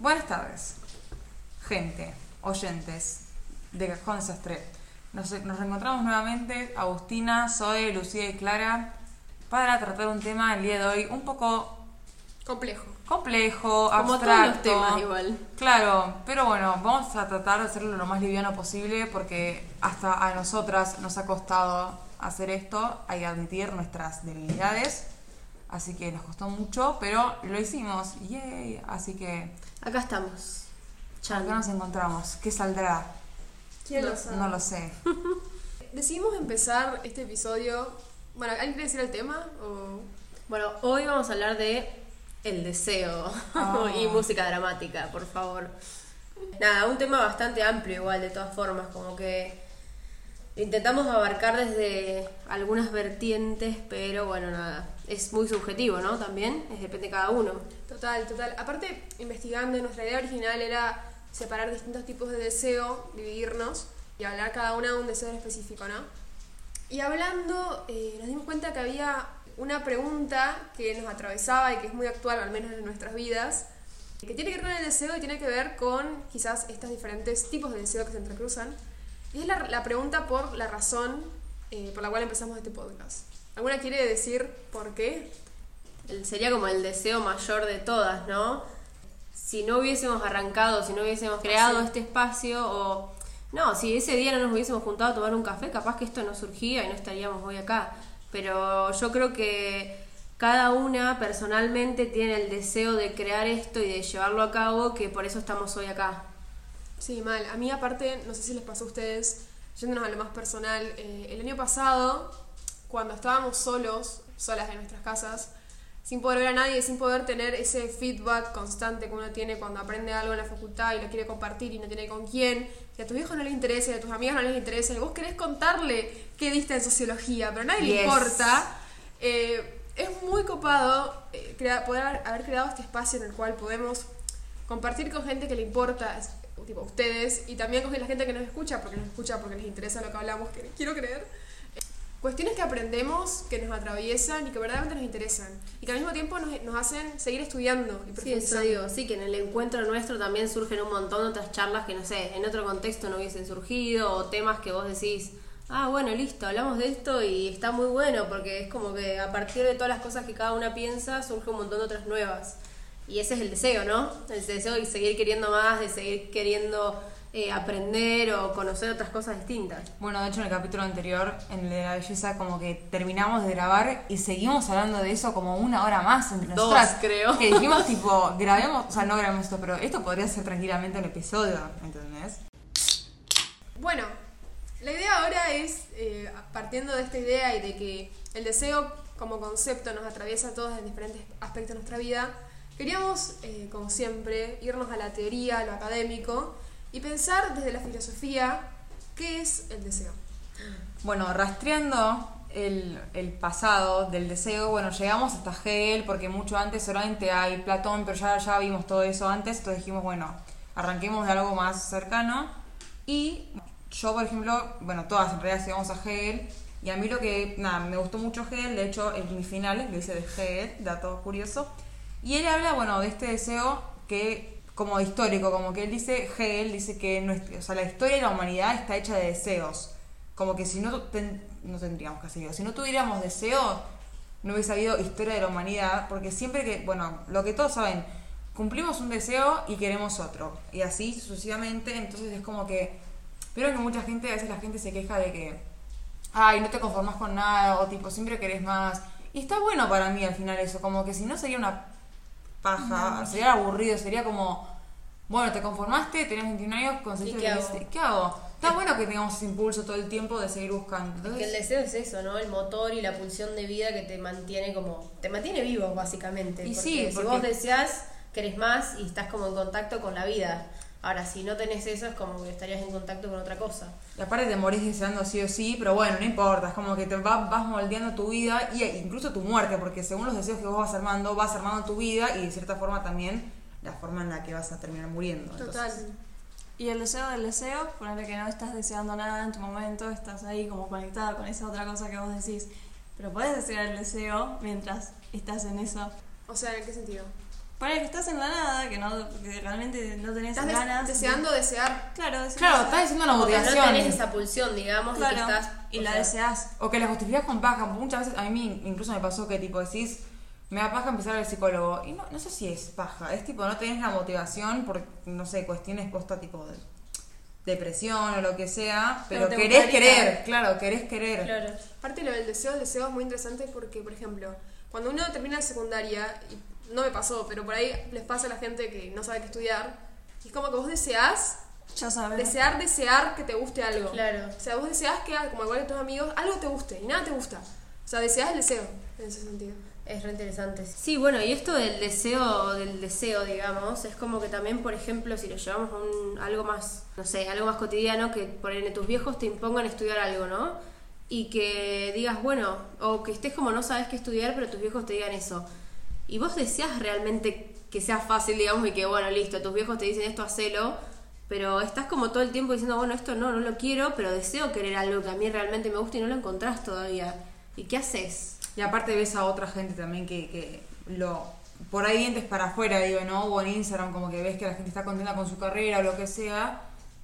Buenas tardes, gente, oyentes de Cajón Desastre. Nos, nos reencontramos nuevamente, Agustina, Zoe, Lucía y Clara, para tratar un tema el día de hoy un poco Complejo. complejo, Como abstracto. todos los temas igual. Claro, pero bueno, vamos a tratar de hacerlo lo más liviano posible porque hasta a nosotras nos ha costado hacer esto, hay que admitir nuestras debilidades, así que nos costó mucho, pero lo hicimos, yay, así que Acá estamos. Chan. acá nos encontramos, ¿qué saldrá? ¿Quién lo sabe? No lo sé. Decidimos empezar este episodio. Bueno, ¿alguien quiere decir el tema? O... Bueno, hoy vamos a hablar de el deseo Ah. y música dramática, por favor. Nada, un tema bastante amplio igual, de todas formas, como que intentamos abarcar desde algunas vertientes, pero bueno, nada, es muy subjetivo, ¿no? También, es depende de cada uno. Total, total. Aparte, investigando, nuestra idea original era separar distintos tipos de deseo, dividirnos y hablar cada una de un deseo específico, ¿no? Y hablando, eh, nos dimos cuenta que había una pregunta que nos atravesaba y que es muy actual, al menos en nuestras vidas, que tiene que ver con el deseo y tiene que ver con quizás estos diferentes tipos de deseo que se entrecruzan. Y es la, la pregunta por la razón eh, por la cual empezamos este podcast. ¿Alguna quiere decir por qué? Sería como el deseo mayor de todas, ¿no? Si no hubiésemos arrancado, si no hubiésemos creado Sí. este espacio o... No, si ese día no nos hubiésemos juntado a tomar un café, capaz que esto no surgía y no estaríamos hoy acá. Pero yo creo que cada una personalmente tiene el deseo de crear esto y de llevarlo a cabo, que por eso estamos hoy acá. Sí, mal. A mí aparte, no sé si les pasó a ustedes, yéndonos a lo más personal, eh, el año pasado, cuando estábamos solos, solas en nuestras casas, sin poder ver a nadie, sin poder tener ese feedback constante que uno tiene cuando aprende algo en la facultad y lo quiere compartir y no tiene con quién, que a tus hijos no les interesa, y a tus amigas no les interesa, y vos querés contarle qué diste en sociología, pero a nadie le importa. Eh, es muy copado eh, crea- poder haber, creado este espacio en el cual podemos compartir con gente que le importa, tipo ustedes, y también con la gente que nos escucha, porque nos escucha, porque les interesa lo que hablamos, que quiero creer. Eh, Cuestiones que aprendemos, que nos atraviesan y que verdaderamente nos interesan. Y que al mismo tiempo nos, nos hacen seguir estudiando y Sí, eso digo, sí, que en el encuentro nuestro también surgen un montón de otras charlas que, no sé, en otro contexto no hubiesen surgido, o temas que vos decís, ah, bueno, listo, hablamos de esto y está muy bueno, porque es como que a partir de todas las cosas que cada una piensa, surge un montón de otras nuevas. Y ese es el deseo, ¿no? El deseo de seguir queriendo más, de seguir queriendo eh, aprender o conocer otras cosas distintas. Bueno, de hecho en el capítulo anterior, en el de la belleza, como que terminamos de grabar y seguimos hablando de eso como una hora más entre Dos, nosotras. creo. Que dijimos tipo, grabemos, o sea, no grabemos esto, pero esto podría ser tranquilamente un episodio, ¿entendés? Bueno, la idea ahora es, eh, partiendo de esta idea y de que el deseo como concepto nos atraviesa a todos en diferentes aspectos de nuestra vida, queríamos, eh, como siempre, irnos a la teoría, a lo académico, y pensar desde la filosofía qué es el deseo. Bueno, rastreando el, pasado del deseo, bueno, llegamos hasta Hegel porque mucho antes solamente hay Platón, pero ya, ya vimos todo eso antes, entonces dijimos, bueno, arranquemos de algo más cercano. Y yo, por ejemplo, bueno, todas en realidad llegamos a Hegel, y a mí lo que, nada, me gustó mucho Hegel, de hecho, en mi final lo hice de Hegel, dato curioso. Y él habla, bueno, de este deseo que, como histórico, como que él dice, Hegel dice que nuestra, o sea, la historia de la humanidad está hecha de deseos. Como que si no, ten- no tendríamos seguir. Si no tuviéramos deseos, no hubiese habido historia de la humanidad, porque siempre que, bueno, lo que todos saben, cumplimos un deseo y queremos otro. Y así sucesivamente, entonces es como que... Pero que mucha gente, a veces la gente se queja de que, ay, no te conformas con nada, o tipo, siempre querés más. Y está bueno para mí al final eso, como que si no sería una paja, sería aburrido, sería como, bueno, te conformaste, tenés 21 años, conseguiste ¿Y qué hago? quisiste. ¿Qué hago? Está bueno que tengamos ese impulso todo el tiempo de seguir buscando. Es que el deseo es eso, ¿no? El motor y la pulsión de vida que te mantiene como... Te mantiene vivo, básicamente. Y porque sí, si vos deseas, querés más y estás como en contacto con la vida. Ahora, si no tenés eso, es como que estarías en contacto con otra cosa. y aparte te morís deseando sí o sí, pero bueno, no importa, es como que te va- vas moldeando tu vida y incluso tu muerte, porque según los deseos que vos vas armando, vas armando tu vida y de cierta forma también la forma en la que vas a terminar muriendo. Total. Entonces, Y el deseo del deseo, ponerle que no estás deseando nada en tu momento, estás ahí como conectada con esa otra cosa que vos decís. Pero podés desear el deseo mientras estás en eso. O sea, ¿en qué sentido? Ponele que estás en la nada, que, no, que realmente no tenés Estás des- ganas. de- deseando desear. Claro, deseas Claro, estás diciendo una que no motivación. tenés esa pulsión, digamos, y que Claro, estás. y o la sea, deseas. O que la justificas con paja. Muchas veces, a mí incluso me pasó que tipo decís, me da paja empezar al psicólogo. Y no, no sé si es paja, es tipo, no tenés la motivación por, no sé, cuestiones posta tipo de depresión o lo que sea, pero, Pero querés querer, claro, querés querer. Claro. Aparte lo del deseo, el deseo es muy interesante porque, por ejemplo, cuando uno termina la secundaria, y no me pasó, pero por ahí les pasa a la gente que no sabe qué estudiar, y es como que vos deseás, Ya sabes. desear, desear que te guste algo. Claro. O sea, vos deseás que, como igual que tus amigos, algo te guste y nada te gusta. O sea, deseás el deseo en ese sentido. Es re interesante. Sí, bueno, y esto del deseo, del deseo, digamos, es como que también, por ejemplo, si lo llevamos a un, algo más, no sé, algo más cotidiano, que por ejemplo tus viejos te impongan estudiar algo, ¿no? Y que digas, bueno, o que estés como no sabes qué estudiar, pero tus viejos te digan eso. Y vos deseas realmente que sea fácil, digamos, y que, bueno, listo, tus viejos te dicen esto, hacelo, pero estás como todo el tiempo diciendo, bueno, esto no, no lo quiero, pero deseo querer algo que a mí realmente me gusta y no lo encontrás todavía. ¿Y qué haces? Y aparte ves a otra gente también que, que lo por ahí dientes para afuera, digo, ¿no? O en Instagram como que ves que la gente está contenta con su carrera o lo que sea.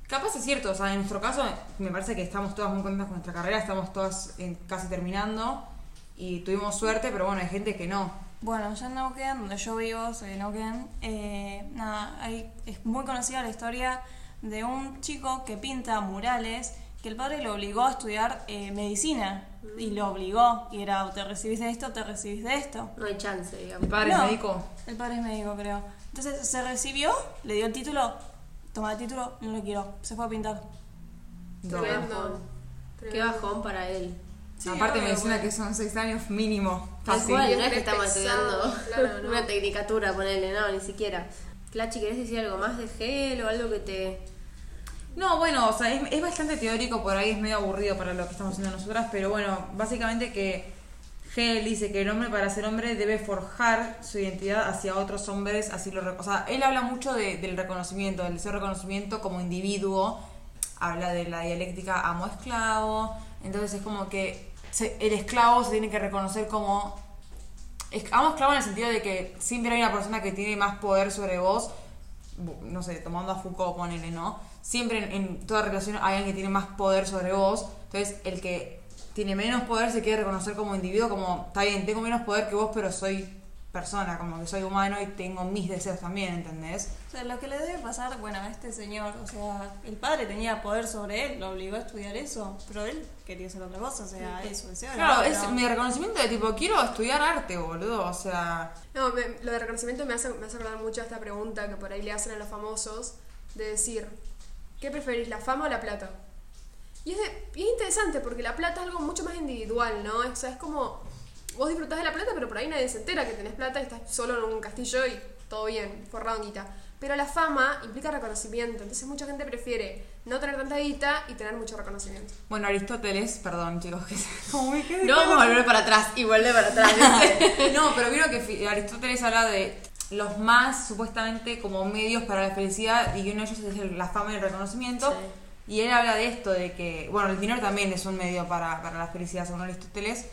Capaz es cierto, o sea, en nuestro caso me parece que estamos todas muy contentas con nuestra carrera, estamos todas en- casi terminando y tuvimos suerte, pero bueno, hay gente que no. Bueno, ya en Neuquén, donde yo vivo, soy de Neuquén, eh, nada, hay, es muy conocida la historia de un chico que pinta murales que el padre lo obligó a estudiar eh, medicina y lo obligó y era o te recibís de esto o te recibís de esto. No hay chance, digamos. ¿Mi padre No, es médico? El padre es médico, creo. Entonces se recibió, le dio el título, toma el título, no lo quiero, se fue a pintar. No. Tremendo. Qué bajón para él. Sí, Aparte obvio, bueno. que son seis años mínimo. Tal Fácil. cual, Y no es que estamos estudiando claro, no. una tecnicatura, ponerle, no, ni siquiera. Clachi, ¿querés decir algo más de gel o algo que te... No, bueno, o sea, es, es bastante teórico, por ahí es medio aburrido para lo que estamos haciendo nosotras, pero bueno, básicamente que Hegel dice que el hombre para ser hombre debe forjar su identidad hacia otros hombres, así lo... O sea, él habla mucho de- del reconocimiento, del de reconocimiento como individuo, habla de la dialéctica amo-esclavo, entonces es como que el esclavo se tiene que reconocer como esclavo en el sentido de que siempre hay una persona que tiene más poder sobre vos, no sé, tomando a Foucault, ponele, ¿no? Siempre en, en toda relación hay alguien que tiene más poder sobre vos, entonces el que tiene menos poder se quiere reconocer como individuo, como, está bien, tengo menos poder que vos, pero soy persona, como que soy humano y tengo mis deseos también, ¿entendés? O sea, lo que le debe pasar, bueno, a este señor, o sea, el padre tenía poder sobre él, lo obligó a estudiar eso, pero él quería hacer otra cosa, o sea, eso, deseo Claro, es mi reconocimiento de tipo, quiero estudiar arte, boludo, o sea... No, me- lo de reconocimiento me hace, me hace acordar mucho a esta pregunta que por ahí le hacen a los famosos, de decir, ¿qué preferís, la fama o la plata? Y es, de- y es interesante porque la plata es algo mucho más individual, ¿no? O sea, es como, vos disfrutás de la plata, pero por ahí nadie se entera que tenés plata y estás solo en un castillo y todo bien, forrado en guita. Pero la fama implica reconocimiento, entonces mucha gente prefiere no tener tanta guita y tener mucho reconocimiento. Bueno, Aristóteles, perdón chicos, que como me quedé No vamos a volver para atrás y volver para atrás. No, pero creo que Aristóteles habla de los más supuestamente como medios para la felicidad y uno de ellos es la fama y el reconocimiento. Y él habla de esto, de que, bueno, el dinero también es un medio para, para la felicidad según Aristóteles,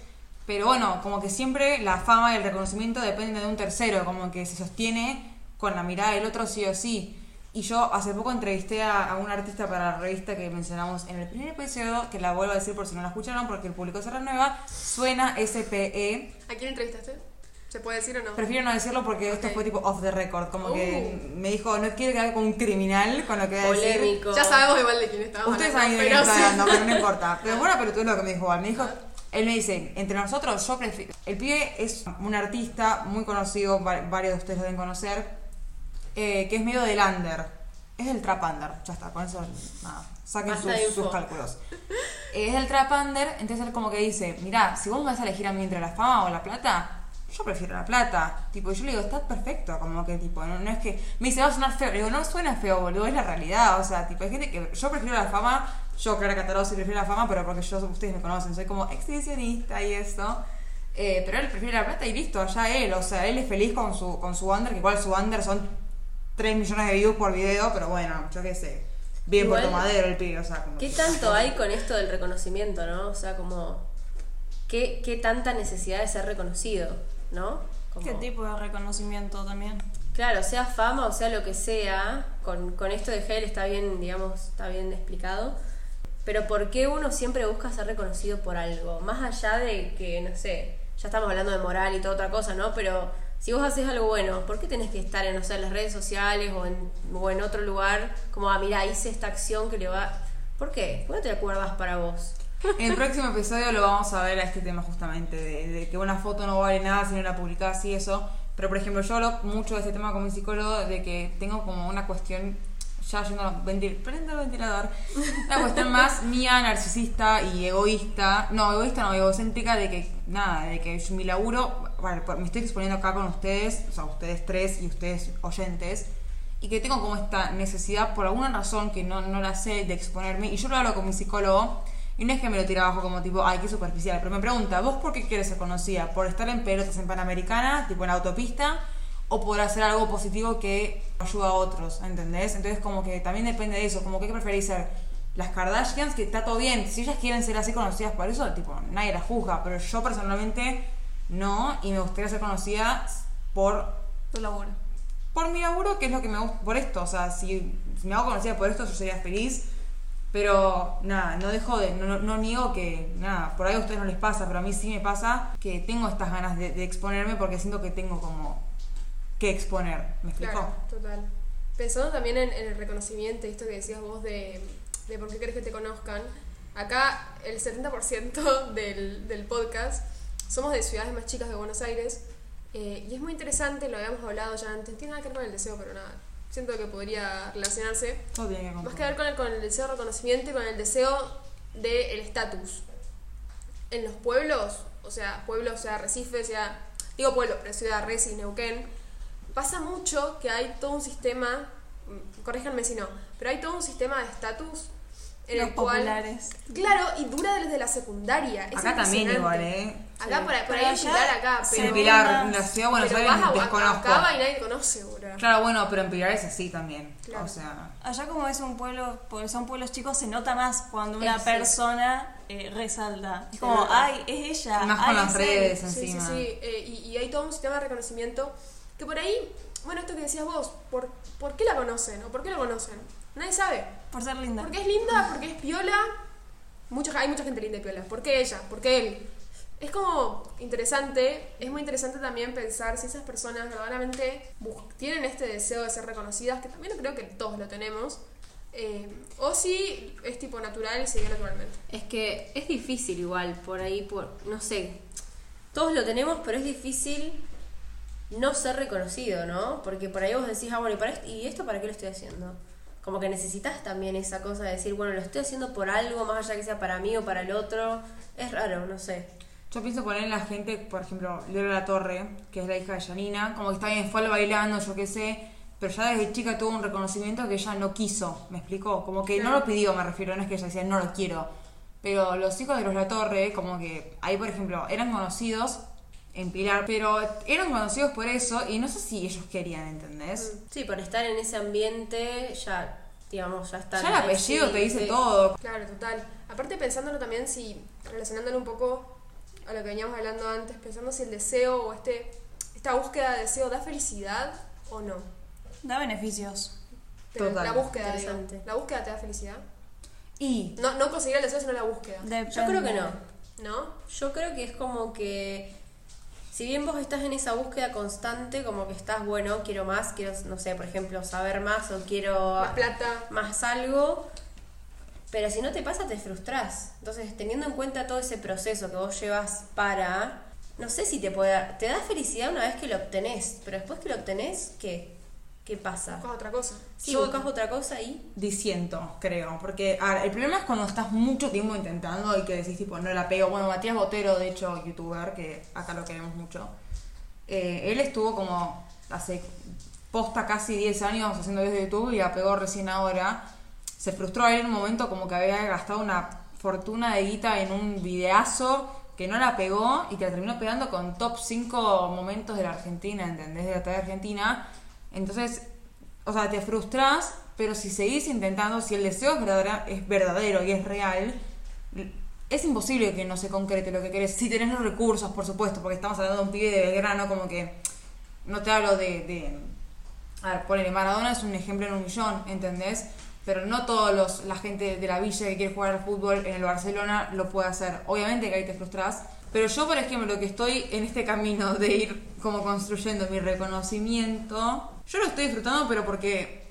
pero bueno, como que siempre la fama y el reconocimiento dependen de un tercero, como que se sostiene con la mirada del otro sí o sí. Y yo hace poco entrevisté a, a un artista para la revista que mencionamos en el primer episodio, que la vuelvo a decir por si no la escucharon, porque el público se renueva, suena SPE, ¿A quién entrevistaste? ¿Se puede decir o no? Prefiero no decirlo porque esto Ok. fue tipo off the record, como que Uh. me dijo, no quiero quedar como un criminal con lo que voy a decir. Polémico. Ya sabemos igual de quién estábamos Ustedes saben de quién sí. hablando, pero no importa. Pero bueno, pero tú es lo que me dijo igual. Me dijo, él me dice, entre nosotros, yo prefiero. El pibe es un artista muy conocido, va- varios de ustedes lo deben conocer, eh, que es medio del under. Es del trap under, ya está, con eso, nada, saquen sus, de cálculos. Eh, es del trap under, entonces él como que dice, mirá, si vos me vas a elegir a mí entre la fama o la plata, yo prefiero la plata. Tipo, yo le digo, está perfecto, como que tipo, no, no es que. Me dice, va a sonar feo. Le digo, no suena feo, boludo, es la realidad. O sea, tipo, hay gente que. Yo prefiero la fama, yo, Clara Cataró, sí prefiero la fama, pero porque yo, ustedes me conocen, soy como exhibicionista y eso. Eh, pero él prefiere la plata y listo, allá él. O sea, él es feliz con su, con su under, que igual su under son 3 millones de views por video, pero bueno, yo qué sé. Bien por tomadero el pibe, o sea, como. ¿Qué tanto hay con esto del reconocimiento, no? O sea, como... ¿Qué, qué tanta necesidad de ser reconocido, no? Como- ¿Qué tipo de reconocimiento también? Claro, sea fama o sea lo que sea, con, con esto de Hell está bien, digamos, está bien explicado. Pero ¿por qué uno siempre busca ser reconocido por algo? Más allá de que, no sé, ya estamos hablando de moral y toda otra cosa, ¿no? Pero si vos haces algo bueno, ¿por qué tenés que estar en, no sé, las redes sociales o en, o en otro lugar como, ah, mira, hice esta acción que le va... ¿Por qué? ¿Por qué no te acuerdas para vos? En el próximo episodio lo vamos a ver a este tema justamente, de, de que una foto no vale nada si no la publicás y eso. Pero por ejemplo, yo hablo mucho de este tema con mi psicólogo, de que tengo como una cuestión, ya yendo a ventil, prende el ventilador, una cuestión más mía, narcisista y egoísta, no, egoísta no, egocéntrica, de que nada, de que mi laburo, bueno, me estoy exponiendo acá con ustedes, o sea, ustedes tres y ustedes oyentes, y que tengo como esta necesidad, por alguna razón que no, no la sé, de exponerme, y yo lo hablo con mi psicólogo, y no es que me lo tire abajo como tipo, ay, qué superficial, pero me pregunta, ¿vos por qué quieres ser conocida? ¿Por estar en pelotas en Panamericana, tipo en la autopista? ¿O por hacer algo positivo que ayuda a otros? ¿Entendés? Entonces como que también depende de eso, como que ¿qué preferís ser? Las Kardashians, que está todo bien, si ellas quieren ser así conocidas por eso, tipo, nadie las juzga, pero yo personalmente no, y me gustaría ser conocida por Tu laburo. por mi laburo, que es lo que me gusta, por esto, o sea, si, si me hago conocida por esto, yo sería feliz, pero nada, no dejo de, no, no- no niego que, nada, por ahí a ustedes no les pasa, pero a mí sí me pasa que tengo estas ganas de, de exponerme porque siento que tengo como que exponer, ¿me explico? Claro, total. Pensando también en, en el reconocimiento, esto que decías vos de, de por qué querés que te conozcan, acá el 70% del, del podcast somos de ciudades más chicas de Buenos Aires eh, y es muy interesante, lo habíamos hablado ya antes, tiene nada que ver con el deseo, pero nada, siento que podría relacionarse. Con Más que ver con el, con el deseo de reconocimiento y con el deseo del estatus. En los pueblos, o sea, pueblos, sea Recife, sea. Digo pueblo, pero ciudad Reci, Neuquén, pasa mucho que hay todo un sistema. mm, Corríjanme si no, pero hay todo un sistema de estatus en Los el cual. populares. Claro, y dura desde la secundaria. Es Acá también igual. ¿eh? Acá por, ahí- por Pero ahí Pilar, acá, pero. En Pilar, en la ciudad de Buenos pero Aires vas a, a, desconozco. Cava y nadie conoce, boludo. Claro, bueno, pero en Pilar es así también. Claro. O sea, Allá como es un pueblo, porque son pueblos chicos, se nota más cuando una Es, sí. persona eh, resalta. Es como, ay, es ella. Y más ay, con las es él". redes. Sí, sí, encima. sí. eh, y, y hay todo un sistema de reconocimiento que por ahí, bueno, esto que decías vos, ¿por, ¿por qué la conocen? ¿O por qué lo conocen? Nadie sabe. Por ser linda. Porque es linda, porque es piola. Mucha, hay mucha gente linda y piola. ¿Por qué ella? ¿Por qué él? Es como interesante, es muy interesante también pensar si esas personas verdaderamente tienen este deseo de ser reconocidas, que también creo que todos lo tenemos, eh, o si es tipo natural y se dio naturalmente. Es que es difícil igual, por ahí, por, no sé, todos lo tenemos, pero es difícil no ser reconocido, ¿no? Porque por ahí vos decís, ah, bueno, ¿y, para esto, ¿y esto para qué lo estoy haciendo? Como que necesitas también esa cosa de decir, bueno, lo estoy haciendo por algo, más allá que sea para mí o para el otro. Es raro, no sé. Yo pienso poner en la gente, por ejemplo, Lola La Torre, que es la hija de Janina, como que está bien, fue al bailando, yo qué sé, pero ya desde chica tuvo un reconocimiento que ella no quiso, ¿me explicó? Como que no lo pidió, me refiero, no es que ella decía no lo quiero. Pero los hijos de los La Torre, como que ahí, por ejemplo, eran conocidos en Pilar, pero eran conocidos por eso y no sé si ellos querían, ¿entendés? Sí, por estar en ese ambiente ya, digamos, ya está. Ya el apellido te dice todo. Claro, total. Aparte pensándolo también si, relacionándolo un poco a lo que veníamos hablando antes, pensando si el deseo o este, esta búsqueda de deseo da felicidad o no. Da beneficios. Pero Total. La búsqueda. La búsqueda te da felicidad. Y No, no conseguir el deseo, sino la búsqueda. Yo creo que no. ¿No? Yo creo que es como que, si bien vos estás en esa búsqueda constante, como que estás, bueno, quiero más, quiero, no sé, por ejemplo, saber más o quiero Más plata. más algo, pero si no te pasa, te frustras. Entonces, teniendo en cuenta todo ese proceso que vos llevas para, no sé si te puede dar- te da felicidad una vez que lo obtenés, pero después que lo obtenés, ¿qué? ¿Qué pasa? Buscas otra cosa. Si Yo- buscas otra cosa y disiento, creo. Porque a ver, el problema es cuando estás mucho tiempo intentando y que decís, tipo, no la pego. Bueno, Matías Botero, de hecho, youtuber, que acá lo queremos mucho. eh, él estuvo como hace posta casi 10 años haciendo videos de YouTube y la pegó recién ahora. Se frustró él en un momento como que había gastado una fortuna de guita en un videazo que no la pegó y que la terminó pegando con top 5 momentos de la Argentina, ¿entendés? De la tele argentina. Entonces, o sea, te frustras, pero si seguís intentando, si el deseo es verdadera- es verdadero y es real, es imposible que no se concrete lo que querés. Si tenés los recursos, por supuesto, porque estamos hablando de un pibe de Belgrano, como que no te hablo de, de A ver, ponele, Maradona es un ejemplo en un millón, ¿entendés? Pero no todos los, la gente de la villa que quiere jugar al fútbol en el Barcelona lo puede hacer. Obviamente que ahí te frustras. Pero yo, por ejemplo, que estoy en este camino de ir como construyendo mi reconocimiento, yo lo estoy disfrutando, pero porque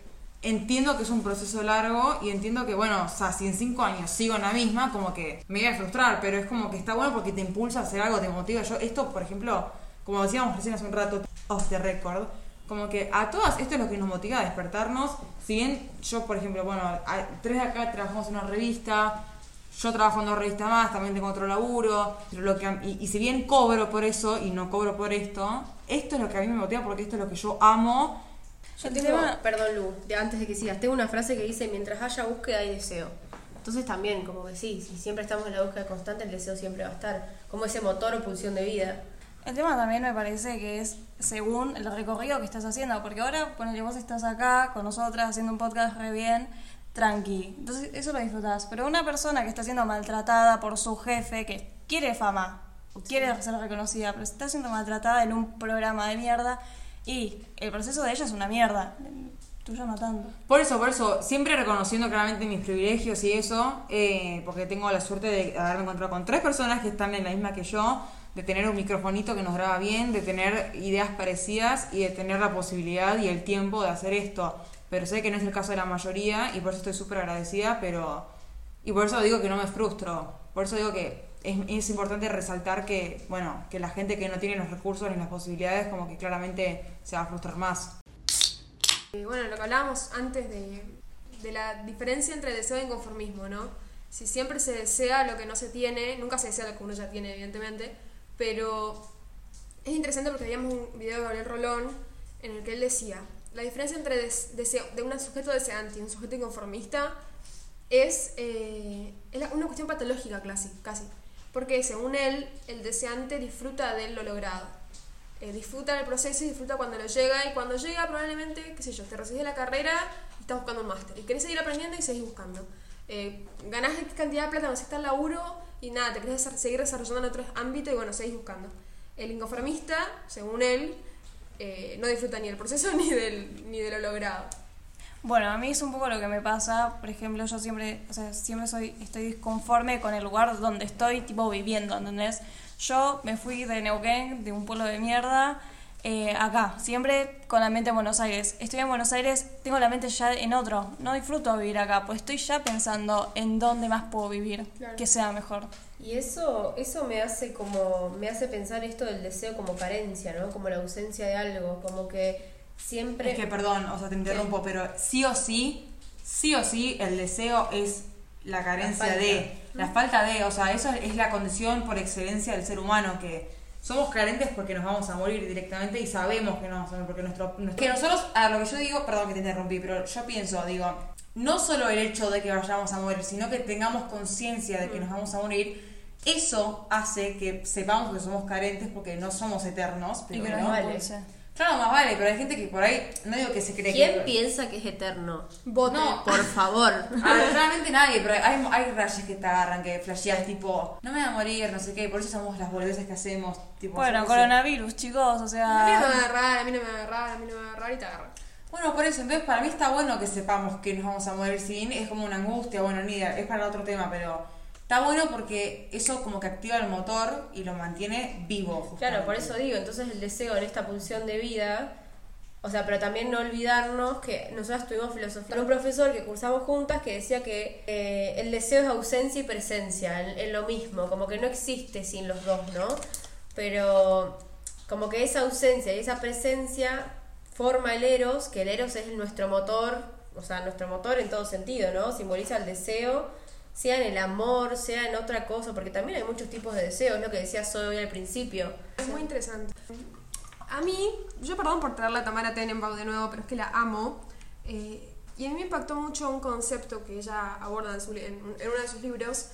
entiendo que es un proceso largo y entiendo que, bueno, o sea, si en cinco años sigo en la misma, como que me voy a frustrar, pero es como que está bueno porque te impulsa a hacer algo, te motiva. Yo, esto, por ejemplo, como decíamos recién hace un rato, off the record, como que a todas esto es lo que nos motiva a despertarnos. Si bien yo, por ejemplo, bueno, hay- tres de acá trabajamos en una revista, yo trabajo en dos revistas más, también tengo otro laburo, pero lo que y, y si bien cobro por eso y no cobro por esto, esto es lo que a mí me motiva porque esto es lo que yo amo. Yo tengo, tema- perdón Lu, de antes de que sigas, tengo una frase que dice, mientras haya búsqueda hay deseo. Entonces también, como que sí, si siempre estamos en la búsqueda constante, el deseo siempre va a estar, como ese motor o pulsión de vida. El tema también me parece que es según el recorrido que estás haciendo, porque ahora, ponele, vos estás acá con nosotras haciendo un podcast re bien, tranqui. Entonces, eso lo disfrutás. Pero una persona que está siendo maltratada por su jefe, que quiere fama, o quiere ser reconocida, pero está siendo maltratada en un programa de mierda, y el proceso de ella es una mierda. Tuyo no tanto. Por eso, por eso, siempre reconociendo claramente mis privilegios y eso, eh, porque tengo la suerte de haberme encontrado con tres personas que están en la misma que yo, de tener un microfonito que nos graba bien, de tener ideas parecidas y de tener la posibilidad y el tiempo de hacer esto. Pero sé que no es el caso de la mayoría y por eso estoy súper agradecida, pero... Y por eso digo que no me frustro. Por eso digo que es, importante resaltar que, bueno, que la gente que no tiene los recursos ni las posibilidades como que claramente se va a frustrar más. Eh, bueno, lo que hablábamos antes de, de la diferencia entre deseo e inconformismo, ¿no? Si siempre se desea lo que no se tiene, nunca se desea lo que uno ya tiene, evidentemente, pero es interesante porque veíamos un video de Gabriel Rolón en el que él decía, la diferencia entre des- deseo, de un sujeto deseante y un sujeto inconformista es, eh, es la- una cuestión patológica casi, casi, porque según él, el deseante disfruta de lo logrado eh, disfruta del proceso y disfruta cuando lo llega y cuando llega probablemente, qué sé yo, te recibís de la carrera y estás buscando un máster y querés seguir aprendiendo y seguís buscando. Eh, ganás X cantidad de plata, conseguiste el laburo y nada, te querés seguir desarrollando en otros ámbitos y bueno, seguís buscando. El inconformista, según él, eh, no disfruta ni del proceso ni, del, ni de lo logrado. Bueno, a mí es un poco lo que me pasa, por ejemplo, yo siempre, o sea, siempre soy, estoy disconforme con el lugar donde estoy, tipo, viviendo, ¿entendés? Yo me fui de Neuquén, de un pueblo de mierda, eh, acá, siempre con la mente en Buenos Aires. Estoy en Buenos Aires, tengo la mente ya en otro, no disfruto vivir acá, pues estoy ya pensando en dónde más puedo vivir, Claro. que sea mejor. Y eso, eso me hace como, me hace pensar esto del deseo como carencia, ¿no? Como la ausencia de algo, como que siempre... Es que, perdón, o sea, te interrumpo, pero sí o sí, sí o sí, el deseo es la carencia La de, la falta de, o sea, eso es la condición por excelencia del ser humano, que somos carentes porque nos vamos a morir directamente y sabemos que nos vamos a morir, porque nuestro... nuestro- que nosotros, a lo que yo digo, perdón que te interrumpí, pero yo pienso, digo, no solo el hecho de que vayamos a morir, sino que tengamos conciencia de que nos vamos a morir, eso hace que sepamos que somos carentes porque no somos eternos, Y que primero. no vale. Claro, más vale, pero hay gente que por ahí, no digo que se cree ¿Quién que... piensa que es eterno? Vote. No. Por favor. A ver, realmente nadie, pero hay, hay rayos que te agarran, que flasheas tipo, no me voy a morir, no sé qué, por eso somos las boludeces que hacemos. Tipo, Bueno, coronavirus, chicos, o A mí no me sea... va a agarrar, a mí no me va a agarrar, a mí no me va a agarrar y te agarra. Bueno, por eso, entonces para mí está bueno que sepamos que nos vamos a morir sin, es como una angustia, bueno, ni idea, es para otro tema, pero está bueno porque eso como que activa el motor y lo mantiene vivo. justamente. Claro, por eso digo, entonces el deseo en esta pulsión de vida, o sea, pero también no olvidarnos que nosotros tuvimos filosofía con un profesor que cursamos juntas que decía que eh, el deseo es ausencia y presencia, en, en lo mismo, como que no existe sin los dos, ¿no? Pero como que esa ausencia y esa presencia forma el eros, que el eros es nuestro motor, o sea, nuestro motor en todo sentido, ¿no? Simboliza el deseo, sea en el amor, sea en otra cosa, porque también hay muchos tipos de deseos, lo que decía Zoe al principio. Es muy interesante. A mí, yo perdón por traerla a Tamara Tenenbaum de nuevo, pero es que la amo. eh, y a mí me impactó mucho un concepto que ella aborda en, su en en uno de sus libros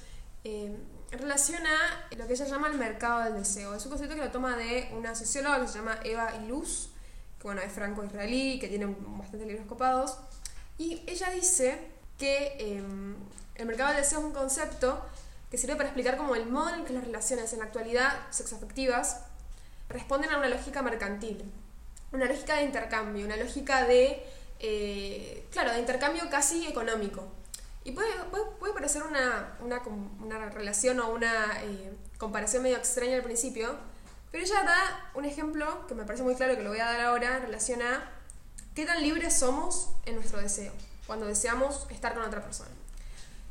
eh, en relación a lo que ella llama el mercado del deseo. Es un concepto que lo toma de una socióloga que se llama Eva Iluz, que bueno, es franco-israelí, que tiene bastantes libros copados. Y ella dice que eh, el mercado del deseo es un concepto que sirve para explicar como el modo en que las relaciones en la actualidad sexoafectivas responden a una lógica mercantil. una lógica de intercambio, una lógica de, eh, claro, de intercambio casi económico. Y puede, parecer una relación o una eh, comparación medio extraña al principio, pero ella da un ejemplo que me parece muy claro que lo voy a dar ahora en relación a qué tan libres somos en nuestro deseo, cuando deseamos estar con otra persona.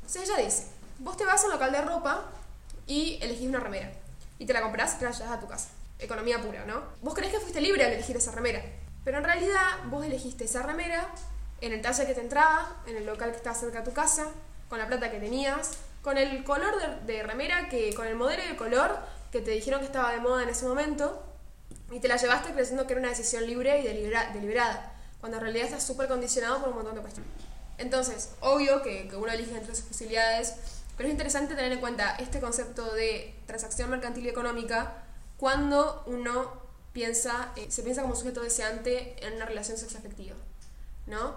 Entonces ella dice, vos te vas a un local de ropa y elegís una remera. Y te la compras y te la llevas a tu casa. Economía pura, ¿no? Vos creés que fuiste libre al elegir esa remera. Pero en realidad vos elegiste esa remera en el talle que te entraba, en el local que estaba cerca de tu casa, con la plata que tenías, con el color de, de remera, que con el modelo y el color que te dijeron que estaba de moda en ese momento. Y te la llevaste creyendo que era una decisión libre y delibera- deliberada, cuando en realidad estás súper condicionado por un montón de cuestiones. Entonces, obvio que, uno elige entre sus posibilidades, pero es interesante tener en cuenta este concepto de transacción mercantil y económica cuando uno piensa, eh, se piensa como sujeto deseante en una relación sexoafectiva, ¿no?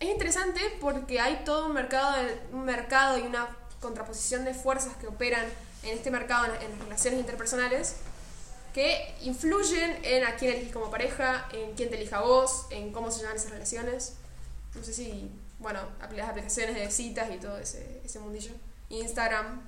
Es interesante porque hay todo un mercado, un mercado y una contraposición de fuerzas que operan en este mercado, en, las relaciones interpersonales, que influyen en a quién elegís como pareja, en quién te elija vos, en cómo se llaman esas relaciones. No sé si, bueno, las aplicaciones de citas y todo ese, ese mundillo. Instagram.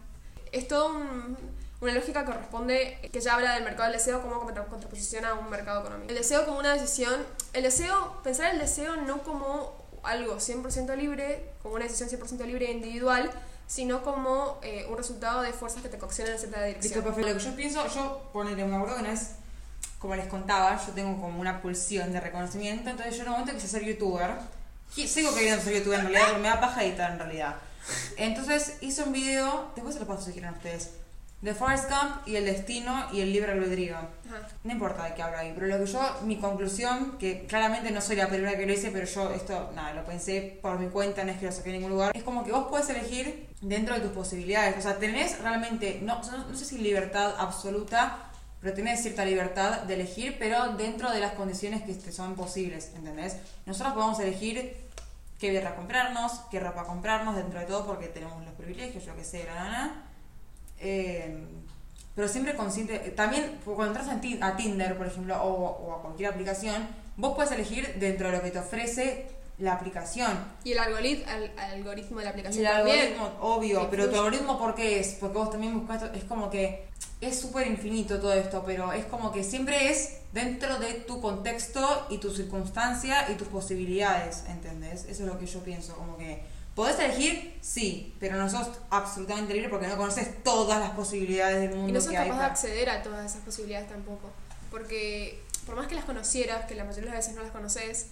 Es todo un- una lógica que corresponde, que ya habla del mercado del deseo como contra- contraposición a un mercado económico. El deseo como una decisión, el deseo, pensar el deseo no como algo 100% libre, como una decisión 100% libre e individual, sino como eh, un resultado de fuerzas que te coaccionan en cierta dirección. Listo. Lo que yo pienso, yo ponele, me acuerdo vez, como les contaba, yo tengo como una pulsión de reconocimiento, entonces yo en un momento quise ser youtuber. Sigo queriendo ser youtuber en realidad, pero me da paja editar en realidad. Entonces hice un video, después se lo paso si quieren ustedes, de Forrest Gump y el destino y el libre albedrío. Ajá. No importa de qué hablo ahí, pero lo que yo, mi conclusión, que claramente no soy la primera que lo hice, pero yo esto, nada, lo pensé por mi cuenta, no es que lo saqué en ningún lugar, es como que vos puedes elegir dentro de tus posibilidades, o sea, tenés realmente, no, no, no sé si libertad absoluta, pero tenés cierta libertad de elegir, pero dentro de las condiciones que te son posibles, ¿entendés? Nosotros podemos elegir qué birra comprarnos, qué ropa comprarnos, dentro de todo, porque tenemos los privilegios, yo que sé, la nana. Eh, pero siempre consciente. También, cuando entras a Tinder, por ejemplo, o, o a cualquier aplicación, vos puedes elegir dentro de lo que te ofrece la aplicación. Y el algoritmo, al- algoritmo de la aplicación El también. algoritmo, obvio, pero tu algoritmo, ¿por qué es? Porque vos también buscas. Es como que. Es súper infinito todo esto, pero es como que siempre es dentro de tu contexto y tu circunstancia y tus posibilidades, ¿entendés? Eso es lo que yo pienso, como que. ¿Podés elegir? Sí, pero no sos absolutamente libre porque no conoces todas las posibilidades del mundo Y no sos que hay. capaz de para- acceder a todas esas posibilidades tampoco. Porque por más que las conocieras, que la mayoría de las veces no las conoces,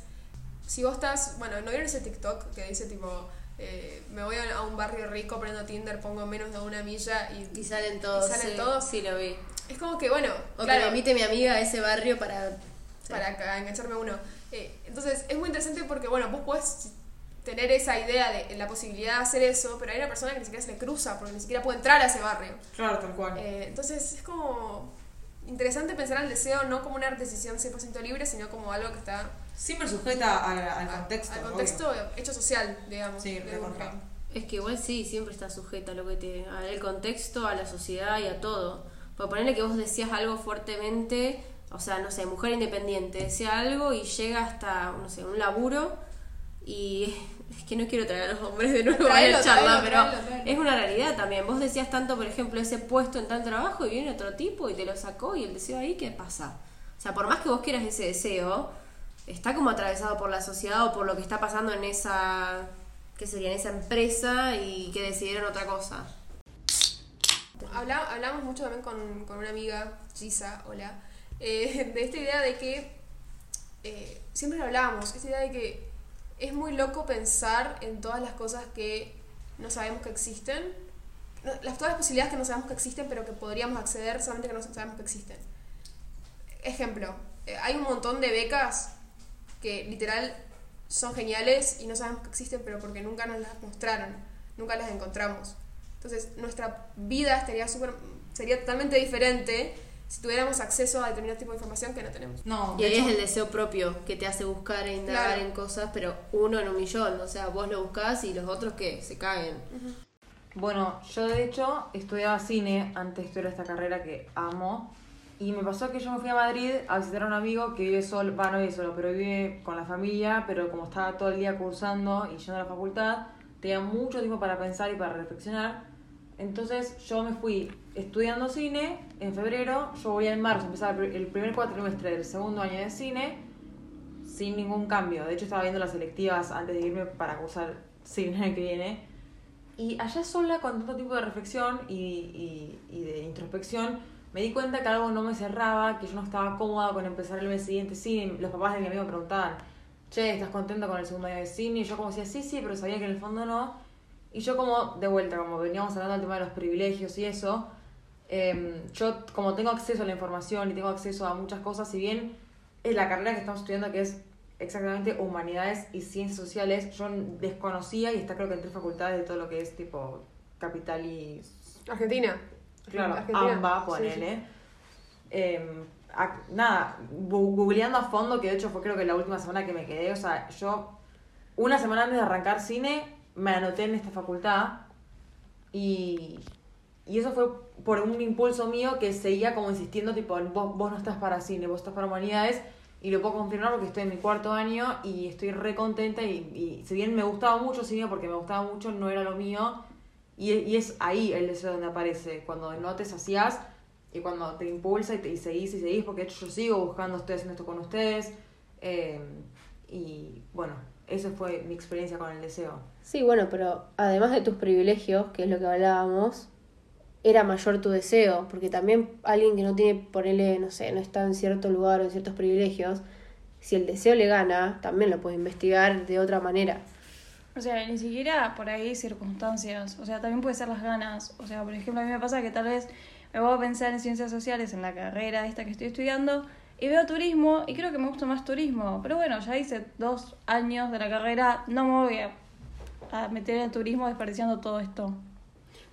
si vos estás, bueno, ¿no vieron ese TikTok que dice tipo, eh, me voy a un barrio rico, prendo Tinder, pongo menos de una milla y... Y salen todos. Y salen sí, todos. Sí, lo vi. Es como que, bueno, O que claro, me invite mi amiga a ese barrio para. para engancharme a uno. Eh, entonces, es muy interesante porque, bueno, vos podés tener esa idea de la posibilidad de hacer eso, pero hay una persona que ni siquiera se le cruza porque ni siquiera puede entrar a ese barrio. Claro, tal cual. Eh, entonces es como interesante pensar al deseo no como una decisión 100% libre, sino como algo que está Siempre sujeta al, al a- contexto. al obvio. contexto hecho social, digamos. Sí, de. Es que igual sí, siempre está sujeta a lo que te. al contexto, a la sociedad y a todo. Por ponerle que vos decías algo fuertemente, o sea, no sé, mujer independiente, decía algo y llega hasta, no sé, un laburo y. Es que no quiero traer a los hombres de nuevo a Tráelo, la charla, pero es una realidad también. Vos decías tanto, por ejemplo, ese puesto en tal trabajo y viene otro tipo y te lo sacó y el deseo ahí, ¿qué pasa? O sea, por más que vos quieras ese deseo, está como atravesado por la sociedad o por lo que está pasando en esa, ¿qué sería? En esa empresa y que decidieron otra cosa. Habla- hablamos mucho también con, con una amiga, Gisa, hola, eh, de esta idea de que, eh, siempre lo hablábamos, esta idea de que es muy loco pensar en todas las cosas que no sabemos que existen, las, todas las posibilidades que no sabemos que existen, pero que podríamos acceder solamente que no sabemos que existen. Ejemplo, eh, hay un montón de becas que literal son geniales y no sabemos que existen, pero porque nunca nos las mostraron, nunca las encontramos. Entonces, nuestra vida estaría súper sería totalmente diferente si tuviéramos acceso a determinado tipo de información que no tenemos. No, Y ahí hecho- es el deseo propio que te hace buscar e indagar Claro. en cosas, pero uno en un millón. O sea, vos lo buscás y los otros que se caguen. Bueno, yo de hecho estudiaba cine antes de estudiar esta carrera que amo. Y me pasó que yo me fui a Madrid a visitar a un amigo que vive solo, va, no vive solo, pero vive con la familia, pero como estaba todo el día cursando y yendo a la facultad, tenía mucho tiempo para pensar y para reflexionar. Entonces yo me fui estudiando cine en febrero, yo voy en marzo, empezar el primer cuatrimestre del segundo año de cine, sin ningún cambio. De hecho estaba viendo las selectivas antes de irme para cursar cine el que viene. Y allá sola, con tanto tiempo de reflexión y, y, y de introspección, me di cuenta que algo no me cerraba, que yo no estaba cómoda con empezar el mes siguiente cine. Los papás de mi amigo me preguntaban, che, ¿estás contenta con el segundo año de cine? Y yo como decía, sí, sí, pero sabía que en el fondo no. Y yo como, de vuelta, como veníamos hablando del tema de los privilegios y eso, eh, yo como tengo acceso a la información y tengo acceso a muchas cosas, si bien es la carrera que estamos estudiando que es exactamente humanidades y ciencias sociales, yo desconocía y está creo que en tres facultades de todo lo que es tipo capital y... Argentina. Claro, Argentina. AMBA, ponele. sí. Eh, a- nada, googleando a fondo, que de hecho fue creo que la última semana que me quedé, o sea, yo una semana antes de arrancar cine me anoté en esta facultad y, y eso fue por un impulso mío que seguía como insistiendo, tipo, vos, vos no estás para cine, vos estás para humanidades y lo puedo confirmar porque estoy en mi cuarto año y estoy re contenta y, y si bien me gustaba mucho cine porque me gustaba mucho, no era lo mío y, y es ahí el deseo donde aparece, cuando no te hacías y cuando te impulsa y, te, y seguís y seguís, porque yo sigo buscando, estoy haciendo esto con ustedes. eh, y bueno, esa fue mi experiencia con el deseo. Sí, bueno, pero además de tus privilegios, que es lo que hablábamos, era mayor tu deseo, porque también alguien que no tiene, ponele, no sé, no está en cierto lugar o en ciertos privilegios, si el deseo le gana, también lo puede investigar de otra manera. O sea, ni siquiera por ahí circunstancias. O sea, también puede ser las ganas. O sea, por ejemplo, a mí me pasa que tal vez me voy a pensar en ciencias sociales, en la carrera esta que estoy estudiando, y veo turismo y creo que me gusta más turismo. Pero bueno, ya hice dos años de la carrera, no me voy a, meter en turismo desperdiciando todo esto.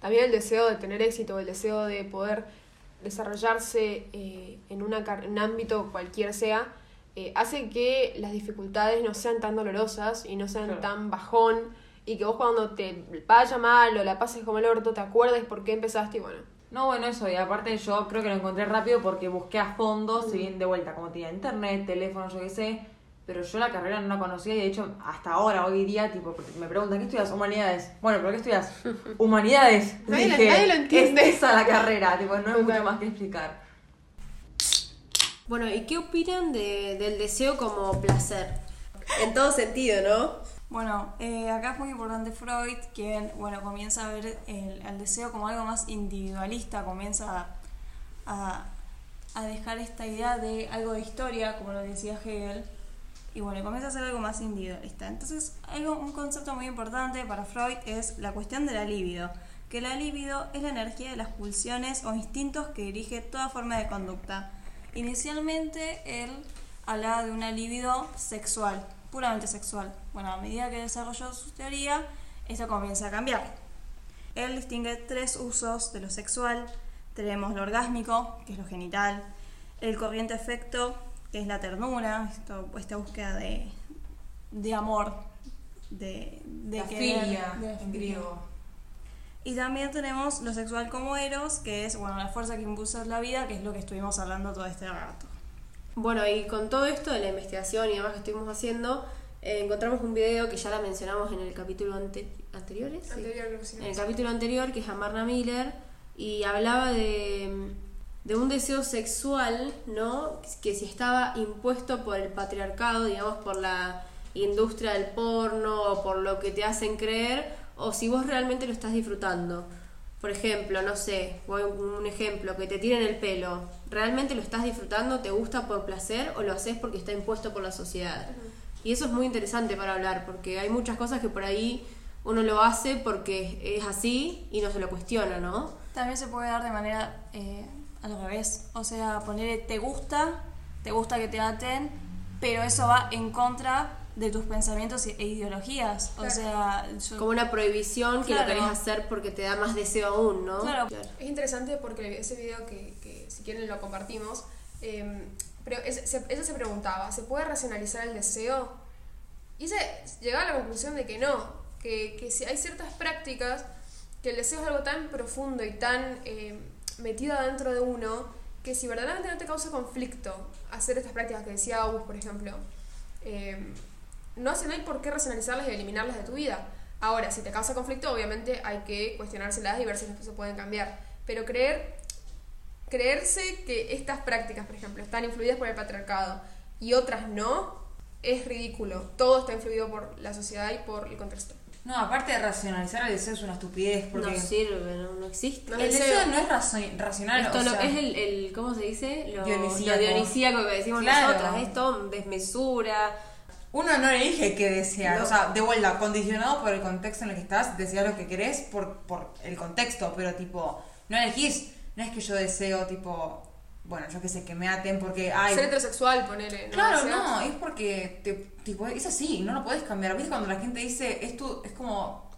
También el deseo de tener éxito, el deseo de poder desarrollarse eh, en, una, en un ámbito cualquiera sea, eh, hace que las dificultades no sean tan dolorosas y no sean Claro. tan bajón y que vos cuando te vaya mal o la pases como el orto te acuerdes por qué empezaste y bueno. No, bueno, eso, y aparte yo creo que lo encontré rápido porque busqué a fondo, si bien de vuelta, como tenía internet, teléfono, yo qué sé, pero yo la carrera no la conocía y de hecho hasta ahora, hoy día, tipo, me preguntan, ¿qué estudias? Humanidades. Bueno, ¿pero qué estudias? Humanidades. Nadie Dije, nadie lo entiende. Es esa la carrera, tipo, no hay mucho más que explicar. Bueno, ¿y qué opinan de, del deseo como placer? En todo sentido, ¿no? Bueno, eh, acá es muy importante Freud, quien bueno, comienza a ver el, deseo como algo más individualista, comienza a dejar esta idea de algo de historia, como lo decía Hegel, y bueno, comienza a ser algo más individualista. Entonces, algo, un concepto muy importante para Freud es la cuestión de la libido, que la libido es la energía de las pulsiones o instintos que dirige toda forma de conducta. Inicialmente, él hablaba de una libido sexual, puramente sexual. Bueno, a medida que desarrolló su teoría, esto comienza a cambiar. Él distingue tres usos de lo sexual. Tenemos lo orgásmico, que es lo genital, el corriente afecto, que es la ternura, esto, esta búsqueda de, de amor, de, de la querer, filia, de en griego. Y también tenemos lo sexual como eros, que es bueno la fuerza que impulsa la vida, que es lo que estuvimos hablando todo este rato. Bueno, y con todo esto de la investigación y demás que estuvimos haciendo, eh, encontramos un video que ya la mencionamos en el capítulo ante anteriores. sí. Anterior sí. En el capítulo anterior, que es Amarna Miller, y hablaba de, de un deseo sexual, ¿no? Que si estaba impuesto por el patriarcado, digamos, por la industria del porno o por lo que te hacen creer, o si vos realmente lo estás disfrutando. Por ejemplo, no sé, voy a un ejemplo, que te tiren el pelo. ¿Realmente lo estás disfrutando? ¿Te gusta por placer o lo haces porque está impuesto por la sociedad? Y eso es muy interesante para hablar, porque hay muchas cosas que por ahí uno lo hace porque es así y no se lo cuestiona, ¿no? También se puede dar de manera eh, al revés. O sea, ponerle te gusta, te gusta que te aten, pero eso va en contra de tus pensamientos e ideologías. O Claro. sea, yo- Como una prohibición que Claro. lo querés hacer porque te da más deseo aún, ¿no? Claro. Es interesante porque ese video que, que si quieren lo compartimos, eh, pero ese- se, ella se preguntaba, ¿se puede racionalizar el deseo? Y ella llegaba a la conclusión de que no, que, que si hay ciertas prácticas, que el deseo es algo tan profundo y tan eh, metido adentro de uno, que si verdaderamente no te causa conflicto hacer estas prácticas que decía August, por ejemplo, eh, no, hace, no hay por qué racionalizarlas y eliminarlas de tu vida. Ahora, si te causa conflicto, obviamente hay que cuestionárselas y ver si se pueden cambiar. Pero creer, creerse que estas prácticas, por ejemplo, están influidas por el patriarcado y otras no, es ridículo. Todo está influido por la sociedad y por el contexto. No, aparte de racionalizar el deseo es una estupidez porque No sirve, no, no existe. No el deseo. deseo no es razo- racional. Esto o lo sea, que es el, el, ¿cómo se dice? Lo Dionisíaco. lo dionisíaco que decimos Claro. nosotras. Desmesura. Uno no elige qué desear, No. o sea, de vuelta, condicionado por el contexto en el que estás, desear lo que querés por, por el contexto, pero tipo, no elegís, no es que yo deseo, tipo, bueno, yo qué sé, que me aten porque, ay, Ser heterosexual, ponele. ¿no? claro, Deseas- no, es porque, te, tipo, es así, no lo podés cambiar. ¿Viste cuando la gente dice, esto es como,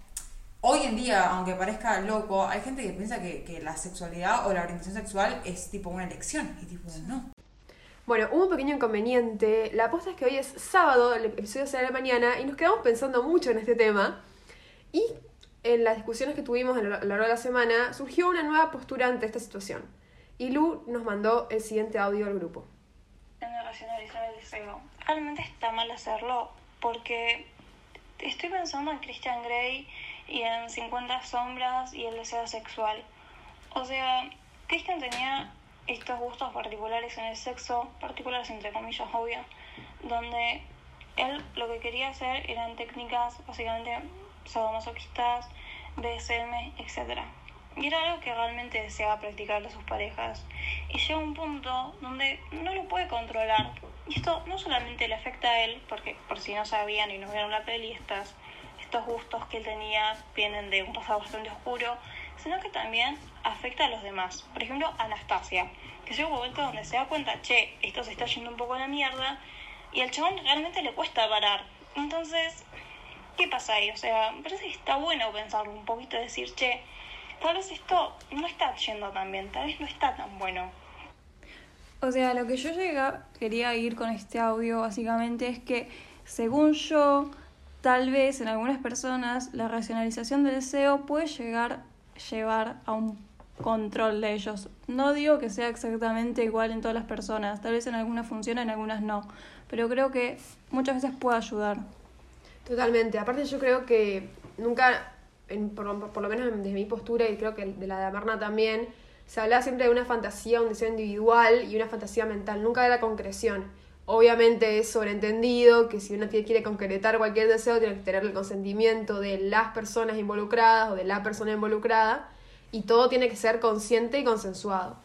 hoy en día, aunque parezca loco, hay gente que piensa que, que la sexualidad o la orientación sexual es tipo una elección, y tipo, no. Bueno, hubo un pequeño inconveniente. La aposta es que hoy es sábado, el episodio será de la mañana, y nos quedamos pensando mucho en este tema. Y en las discusiones que tuvimos a lo largo de la semana, surgió una nueva postura ante esta situación. Y Lu nos mandó el siguiente audio al grupo. de racionalizar el deseo. Realmente está mal hacerlo porque estoy pensando en Christian Grey y en 50 sombras y el deseo sexual. O sea, Christian tenía estos gustos particulares en el sexo, particulares entre comillas, obvio, donde él lo que quería hacer eran técnicas básicamente sadomasoquistas, BSM, etc. Y era algo que realmente deseaba practicarle a sus parejas. Y llega un punto donde no lo puede controlar. Y esto no solamente le afecta a él, porque por si no sabían y no vieron la peli, estas, estos gustos que él tenía vienen de un pasado bastante oscuro, sino que también afecta a los demás. Por ejemplo, Anastasia, que llega un momento donde se da cuenta, che, esto se está yendo un poco a la mierda, y al chabón realmente le cuesta parar. Entonces, ¿qué pasa ahí? O sea, me parece que está bueno pensarlo un poquito, decir, che, tal vez esto no está yendo tan bien, tal vez no está tan bueno. O sea, lo que yo llega, quería ir con este audio básicamente es que, según yo, tal vez en algunas personas la racionalización del deseo puede llegar llevar a un control de ellos. No digo que sea exactamente igual en todas las personas, tal vez en algunas funciona, en algunas no, pero creo que muchas veces puede ayudar. Totalmente. Aparte yo creo que nunca, por, lo- menos desde mi postura y creo que de la de Amarna también, se hablaba siempre de una fantasía, un deseo individual y una fantasía mental, nunca de la concreción. Obviamente es sobreentendido que si uno quiere concretar cualquier deseo tiene que tener el consentimiento de las personas involucradas o de la persona involucrada y todo tiene que ser consciente y consensuado.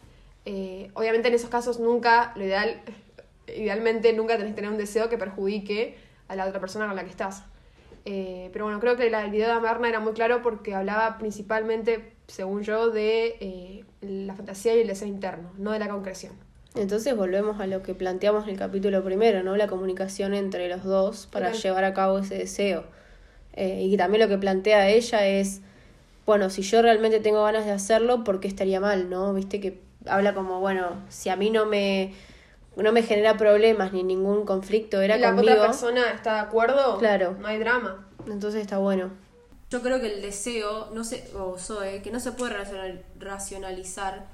Eh, obviamente en esos casos nunca, lo ideal, idealmente nunca tenés que tener un deseo que perjudique a la otra persona con la que estás. Eh, pero bueno, creo que la, el de Amarna era muy claro porque hablaba principalmente, según yo, de eh, la fantasía y el deseo interno, no de la concreción. Entonces volvemos a lo que planteamos en el capítulo primero, ¿no? La comunicación entre los dos para llevar a cabo ese deseo. Eh, y también lo que plantea ella es, bueno, si yo realmente tengo ganas de hacerlo, ¿por qué estaría mal, no? Viste que habla como, bueno, si a mí no me, no me genera problemas ni ningún conflicto, era la conmigo. otra persona está de acuerdo, Claro. no hay drama. Entonces está bueno. Yo creo que el deseo, no sé, o Zoe, que no se puede racional- racionalizar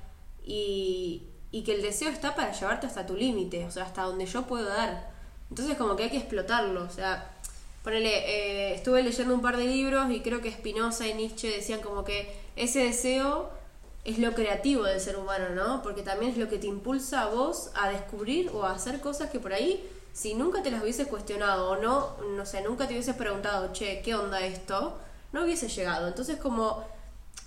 y, y que el deseo está para llevarte hasta tu límite, o sea, hasta donde yo puedo dar. Entonces como que hay que explotarlo, o sea, ponele, eh, estuve leyendo un par de libros y creo que Spinoza y Nietzsche decían como que ese deseo es lo creativo del ser humano, ¿no? Porque también es lo que te impulsa a vos a descubrir o a hacer cosas que por ahí, si nunca te las hubieses cuestionado o no, no sé, nunca te hubieses preguntado, che, ¿qué onda esto? No hubiese llegado. Entonces como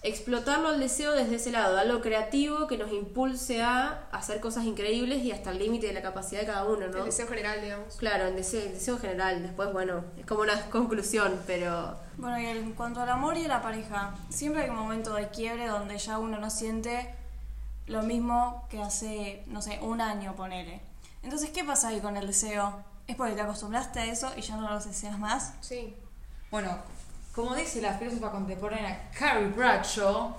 explotarlo al deseo desde ese lado, algo creativo que nos impulse a hacer cosas increíbles y hasta el límite de la capacidad de cada uno, ¿no? El deseo general, digamos. Claro, el deseo, el deseo general. Después, bueno, es como una conclusión, pero Bueno, y en cuanto al amor y a la pareja, siempre hay un momento de quiebre donde ya uno no siente lo mismo que hace, no sé, un año, ponele. Entonces, ¿qué pasa ahí con el deseo? ¿Es porque te acostumbraste a eso y ya no lo deseas más? Sí. Bueno, como dice la filósofa contemporánea Carrie Bradshaw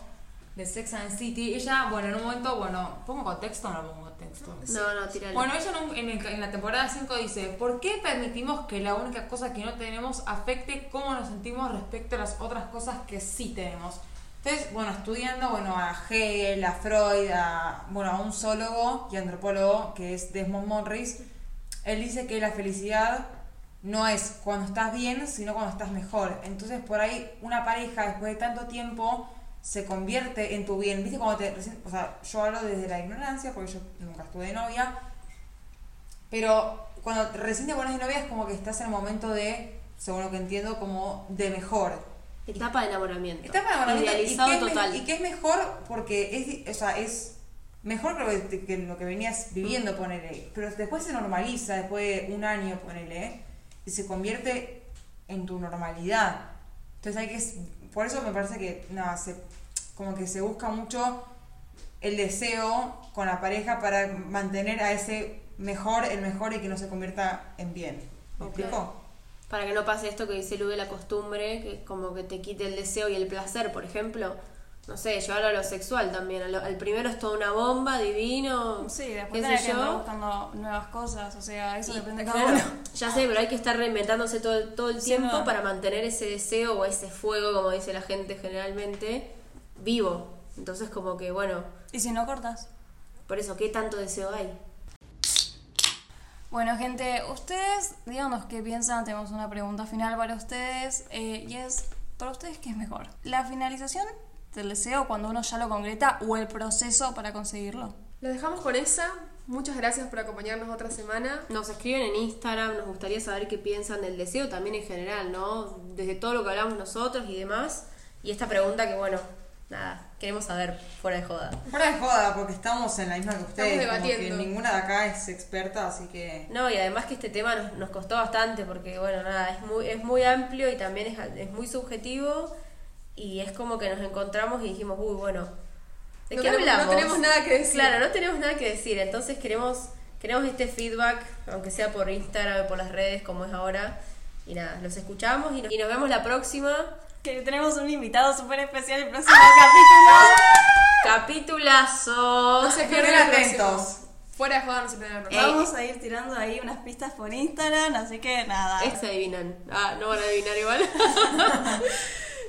de Sex and the City, ella, bueno, en un momento, bueno, ¿pongo contexto o no pongo contexto? no, no, tiralo. Bueno, ella en, un- en el- en la temporada 5 dice, ¿por qué permitimos que la única cosa que no tenemos afecte cómo nos sentimos respecto a las otras cosas que sí tenemos? Entonces, bueno, estudiando, bueno, a Hegel, a Freud, a, bueno, a un zoólogo y antropólogo que es Desmond Morris, él dice que la felicidad no es cuando estás bien, sino cuando estás mejor. Entonces, por ahí, una pareja, después de tanto tiempo, se convierte en tu bien. ¿Viste? Cuando te, recién- o sea, yo hablo desde la ignorancia, porque yo nunca estuve de novia, pero cuando recién te pones de novia es como que estás en el momento de, según lo que entiendo, como de mejor. Etapa de enamoramiento. Está para enamoramiento, Idealizado y que es me- total. y que es mejor porque es, o sea, es mejor que lo que, que lo que venías viviendo, ponele. Pero después se normaliza, después de un año, ponele, y se convierte en tu normalidad. Entonces hay que, por eso me parece que, nada, se, como que se busca mucho el deseo con la pareja para mantener a ese mejor, el mejor y que no se convierta en bien. ¿Me Ok. explico? Para que no pase esto que dice Lu de la costumbre, que como que te quite el deseo y el placer, por ejemplo. No sé, llevarlo a lo sexual también. Al, al primero es toda una bomba, divino. Sí, después tenés que andar buscando nuevas cosas, o sea, eso Y, depende de cada uno. Ya sé, pero hay que estar reinventándose todo, todo el Sí, tiempo no. para mantener ese deseo o ese fuego, como dice la gente generalmente, vivo. Entonces como que, bueno, Y si no cortas. por eso, ¿qué tanto deseo hay? Bueno, gente, ustedes, díganos qué piensan. Tenemos una pregunta final para ustedes. eh, y es, ¿para ustedes qué es mejor? ¿La finalización del deseo cuando uno ya lo concreta o el proceso para conseguirlo? Lo dejamos con esa. Muchas gracias por acompañarnos otra semana. Nos escriben en Instagram, nos gustaría saber qué piensan del deseo también en general, ¿no? Desde todo lo que hablamos nosotros y demás. Y esta pregunta que, bueno, nada, queremos saber fuera de joda. Fuera de joda, porque estamos en la misma que ustedes. Estamos como que debatiendo. ninguna de acá es experta, así que. No, y además que este tema nos, nos costó bastante porque, bueno, nada, es muy, es muy amplio y también es, es muy subjetivo y es como que nos encontramos y dijimos, uy, bueno, ¿de No qué tenemos- no hablamos? tenemos nada que decir. Claro, no tenemos nada que decir, entonces queremos, queremos este feedback, aunque sea por Instagram o por las redes como es ahora. Y nada, los escuchamos y nos, y nos vemos la próxima. Que tenemos un invitado súper especial el ¡Ah! próximo capítulo. Capitulazo. No se próximo. atentos. Fuera de no se Eh, próximo. Vamos a ir tirando ahí unas pistas por Instagram, así que nada. Es adivinan. Ah, no van a adivinar igual.